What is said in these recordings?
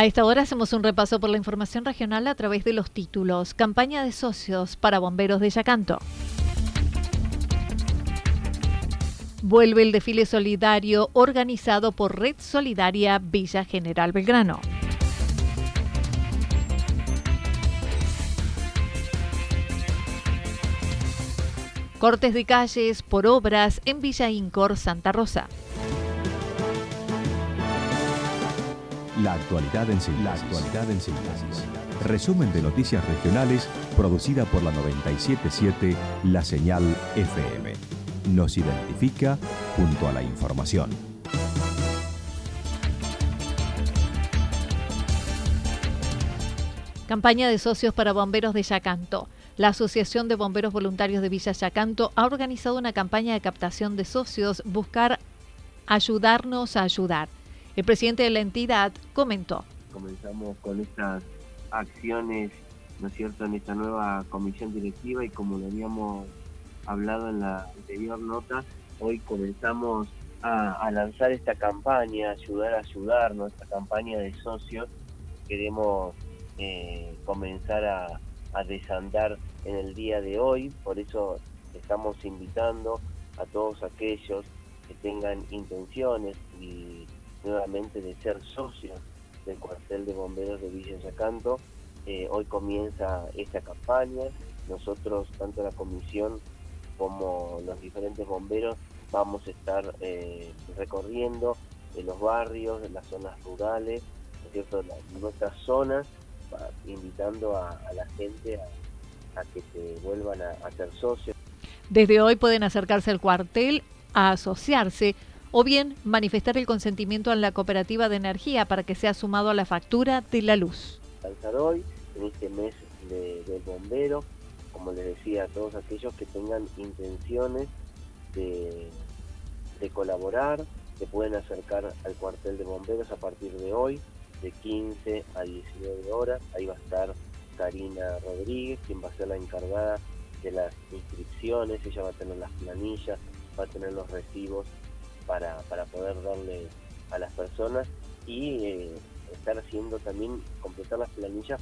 A esta hora hacemos un repaso por la información regional a través de los títulos. Campaña de socios para bomberos de Yacanto. Vuelve el desfile solidario organizado por Red Solidaria Villa General Belgrano. Cortes de calles por obras en Villa Incor, Santa Rosa. La actualidad en síntesis. Resumen de noticias regionales producida por la 977 La Señal FM. Nos identifica junto a la información. Campaña de socios para bomberos de Yacanto. La Asociación de Bomberos Voluntarios de Villa Yacanto ha organizado una campaña de captación de socios Buscar ayudarnos a ayudar el presidente de la entidad comentó. Comenzamos con estas acciones, ¿no es cierto?, en esta nueva comisión directiva y como lo habíamos hablado en la anterior nota, hoy comenzamos a, lanzar esta campaña, ayudar a ayudar, nuestra campaña de socios. Queremos eh, comenzar a, a desandar en el día de hoy, por eso estamos invitando a todos aquellos que tengan intenciones y nuevamente de ser socios del cuartel de bomberos de Villa Yacanto. Eh, hoy comienza esta campaña. Nosotros, tanto la comisión como los diferentes bomberos, vamos a estar eh, recorriendo en los barrios, en las zonas rurales, cierto? nuestras zonas, invitando a, la gente a, que se vuelvan a ser socios. Desde hoy pueden acercarse al cuartel a asociarse o bien manifestar el consentimiento en la cooperativa de energía para que sea sumado a la factura de la luz. hoy, en este mes del bombero, como les decía a todos aquellos que tengan intenciones de, de colaborar, se pueden acercar al cuartel de bomberos a partir de hoy, de 15 a 19 horas. Ahí va a estar Karina Rodríguez, quien va a ser la encargada de las inscripciones, ella va a tener las planillas, va a tener los recibos para, poder darle a las personas y eh, estar haciendo también, completar las planillas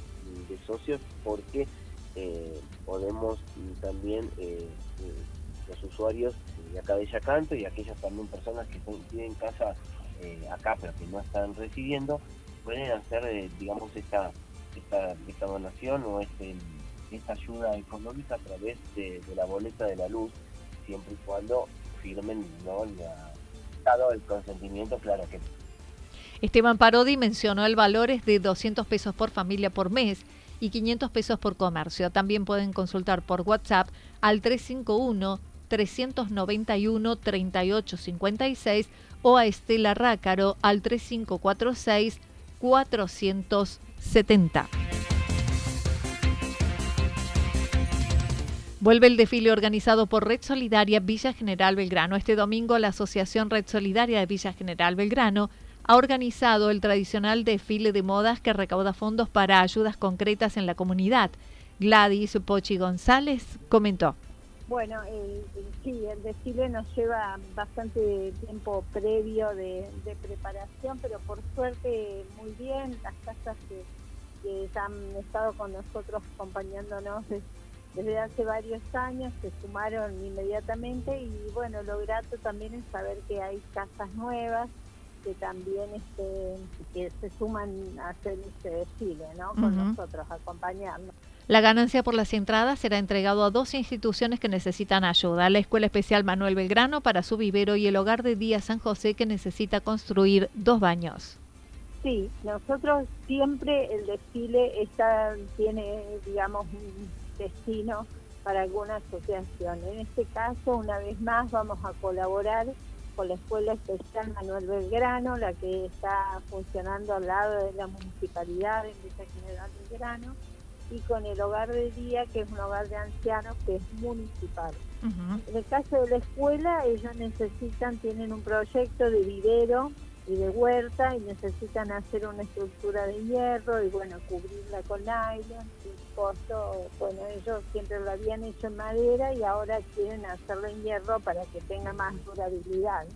de socios porque eh, podemos también eh, los usuarios de acá de Yacanto y aquellas también personas que tienen casa acá pero que no están recibiendo pueden hacer digamos esta, esta, donación o este, esta ayuda económica a través de, la boleta de la luz siempre y cuando firmen ¿no? la, el consentimiento, claro que Esteban Parodi mencionó el valor de 200 pesos por familia por mes y 500 pesos por comercio. También pueden consultar por WhatsApp al 351 391 3856 o a Estela Rácaro al 3546 470. Vuelve el desfile organizado por Red Solidaria Villa General Belgrano. Este domingo la Asociación Red Solidaria de Villa General Belgrano ha organizado el tradicional desfile de modas que recauda fondos para ayudas concretas en la comunidad. Gladys Pochi González comentó. Bueno, sí, el desfile nos lleva bastante tiempo previo de, preparación, pero por suerte muy bien. Las casas que, han estado con nosotros acompañándonos desde hace varios años se sumaron inmediatamente y bueno, lo grato también es saber que hay casas nuevas que también este, que se suman a hacer este desfile, ¿no? Con nosotros, acompañarnos. La ganancia por las entradas será entregado a dos instituciones que necesitan ayuda, la Escuela Especial Manuel Belgrano para su vivero y el Hogar de Día San José que necesita construir dos baños. Sí, nosotros siempre el desfile está, tiene, digamos, un destino para alguna asociación. En este caso, una vez más, vamos a colaborar con la Escuela Especial Manuel Belgrano, la que está funcionando al lado de la municipalidad en Villa General Belgrano y con el hogar de día, que es un hogar de ancianos que es municipal. En el caso de la escuela, ellos necesitan, tienen un proyecto de vivero y de huerta y necesitan hacer una estructura de hierro y bueno, cubrirla con nylon. El costo, bueno, ellos siempre lo habían hecho en madera y ahora quieren hacerlo en hierro para que tenga más durabilidad.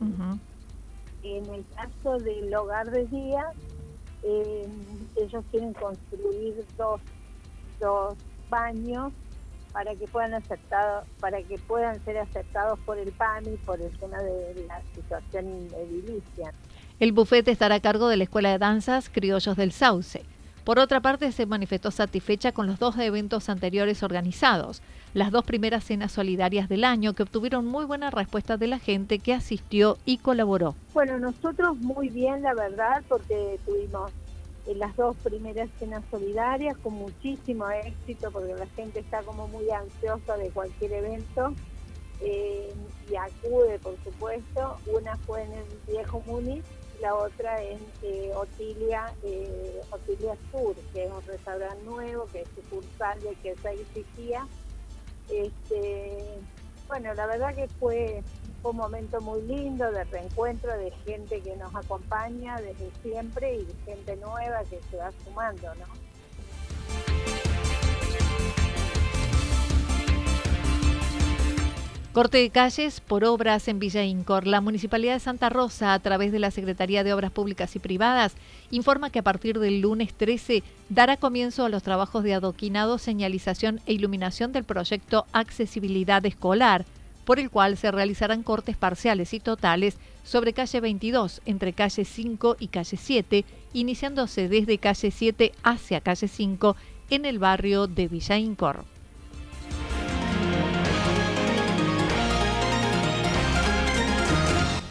En el caso del hogar de día, eh, ellos quieren construir dos dos baños para que puedan aceptado, para que puedan ser aceptados por el PAMI por el tema de la situación edilicia. El bufete estará a cargo de la Escuela de Danzas Criollos del Sauce. Por otra parte, se manifestó satisfecha con los dos eventos anteriores organizados, las dos primeras cenas solidarias del año que obtuvieron muy buena respuesta de la gente que asistió y colaboró. Bueno, nosotros muy bien, la verdad, porque tuvimos en las dos primeras cenas solidarias con muchísimo éxito porque la gente está como muy ansiosa de cualquier evento eh, y acude por supuesto una fue en el viejo Múnich la otra en eh, Otilia eh, Otilia Sur que es un restaurante nuevo que es sucursal de que se existía bueno la verdad que fue un momento muy lindo de reencuentro de gente que nos acompaña desde siempre y gente nueva que se va sumando, ¿no? Corte de calles por obras en Villa Incor. La Municipalidad de Santa Rosa, a través de la Secretaría de Obras Públicas y Privadas, informa que a partir del lunes 13 dará comienzo a los trabajos de adoquinado, señalización e iluminación del proyecto Accesibilidad Escolar por el cual se realizarán cortes parciales y totales sobre calle 22 entre calle 5 y calle 7, iniciándose desde calle 7 hacia calle 5 en el barrio de Villa Incor.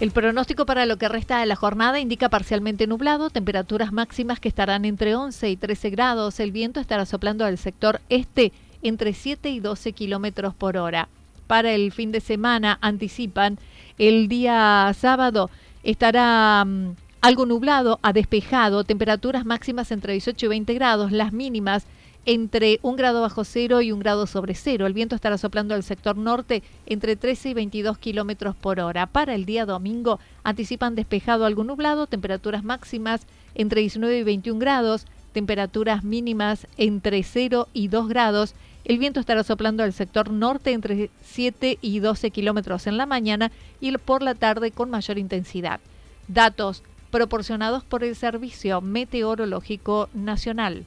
El pronóstico para lo que resta de la jornada indica parcialmente nublado, temperaturas máximas que estarán entre 11 y 13 grados. El viento estará soplando al sector este entre 7 y 12 kilómetros por hora. Para el fin de semana anticipan el día sábado estará mm, algo nublado a despejado, temperaturas máximas entre 18 y 20 grados, las mínimas entre un grado bajo cero y un grado sobre cero. El viento estará soplando al sector norte entre 13 y 22 kilómetros por hora. Para el día domingo anticipan despejado algo nublado, temperaturas máximas entre 19 y 21 grados, temperaturas mínimas entre 0 y 2 grados. El viento estará soplando al sector norte entre 7 y 12 kilómetros en la mañana y por la tarde con mayor intensidad. Datos proporcionados por el Servicio Meteorológico Nacional.